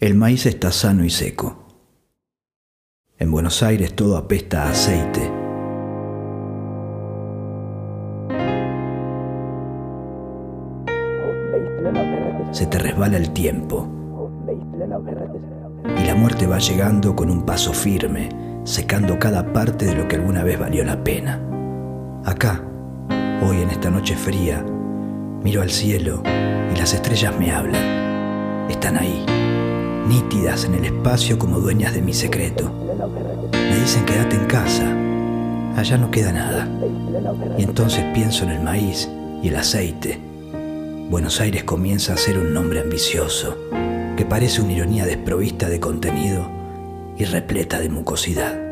El maíz está sano y seco. En Buenos Aires todo apesta a aceite. Se te resbala el tiempo. Y la muerte va llegando con un paso firme, secando cada parte de lo que alguna vez valió la pena. Acá, hoy en esta noche fría, miro al cielo y las estrellas me hablan. Están ahí nítidas en el espacio como dueñas de mi secreto. Me dicen quédate en casa, allá no queda nada. Y entonces pienso en el maíz y el aceite. Buenos Aires comienza a ser un nombre ambicioso, que parece una ironía desprovista de contenido y repleta de mucosidad.